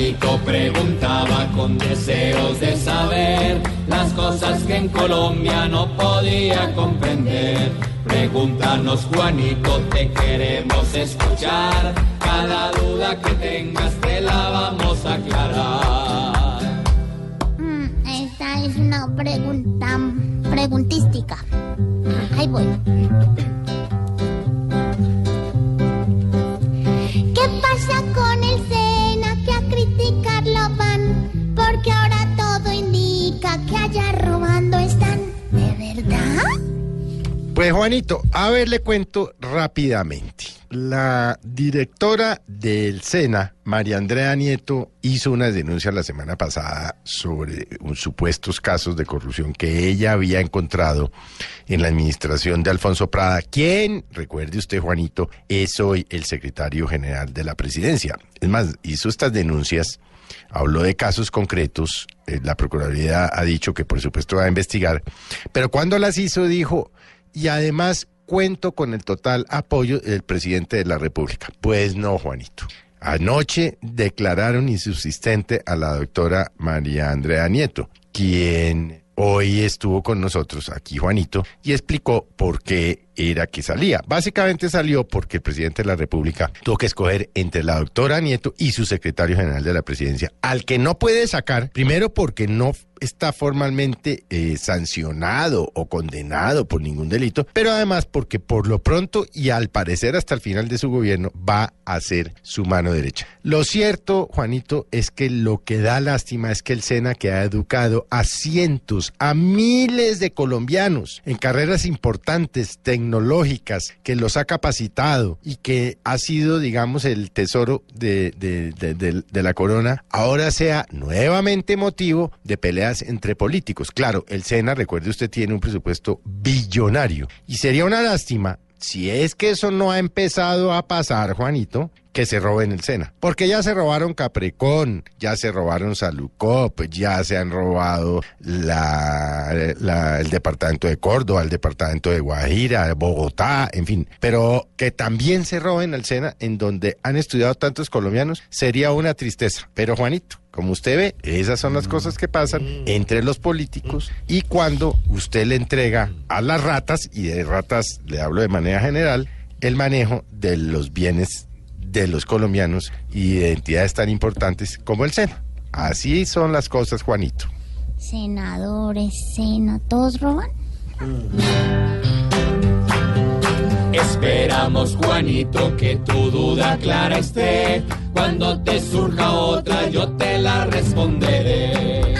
Juanito preguntaba con deseos de saber las cosas que en Colombia no podía comprender. Pregúntanos Juanito, te queremos escuchar. Cada duda que tengas te la vamos a aclarar. Mm, esta es una pregunta preguntística. Ahí voy. Pues Juanito, a ver, le cuento rápidamente. La directora del SENA, María Andrea Nieto, hizo unas denuncias la semana pasada sobre supuestos casos de corrupción que ella había encontrado en la administración de Alfonso Prada, quien, recuerde usted Juanito, es hoy el secretario general de la presidencia. Es más, hizo estas denuncias habló de casos concretos, eh, la Procuraduría ha dicho que por supuesto va a investigar, pero cuando las hizo dijo, y además cuento con el total apoyo del presidente de la República. Pues no, Juanito. Anoche declararon insubsistente a la doctora María Andrea Nieto, quien hoy estuvo con nosotros aquí, Juanito, y explicó por qué era que salía. Básicamente salió porque el presidente de la República tuvo que escoger entre la doctora Nieto y su secretario general de la presidencia, al que no puede sacar, primero porque no está formalmente eh, sancionado o condenado por ningún delito, pero además porque por lo pronto y al parecer hasta el final de su gobierno va a ser su mano derecha. Lo cierto, Juanito, es que lo que da lástima es que el SENA que ha educado a cientos, a miles de colombianos en carreras importantes, tecnológicas, que los ha capacitado y que ha sido, digamos, el tesoro de, de la corona, ahora sea nuevamente motivo de peleas entre políticos. Claro, el SENA, recuerde usted, tiene un presupuesto billonario y sería una lástima si es que eso no ha empezado a pasar, Juanito, que se roben el SENA. Porque ya se robaron Caprecón, ya se robaron Salucop, ya se han robado la, la, el departamento de Córdoba, el departamento de Guajira, Bogotá, en fin. Pero que también se roben el SENA en donde han estudiado tantos colombianos sería una tristeza. Pero Juanito, como usted ve, esas son las cosas que pasan entre los políticos y cuando usted le entrega a las ratas, y de ratas le hablo de manera general, el manejo de los bienes de los colombianos y de entidades tan importantes como el SENA. Así son las cosas, Juanito. Senadores, Sena, ¿todos roban? Esperamos, Juanito, que tu duda clara esté. Cuando te surja otra, yo te la responderé.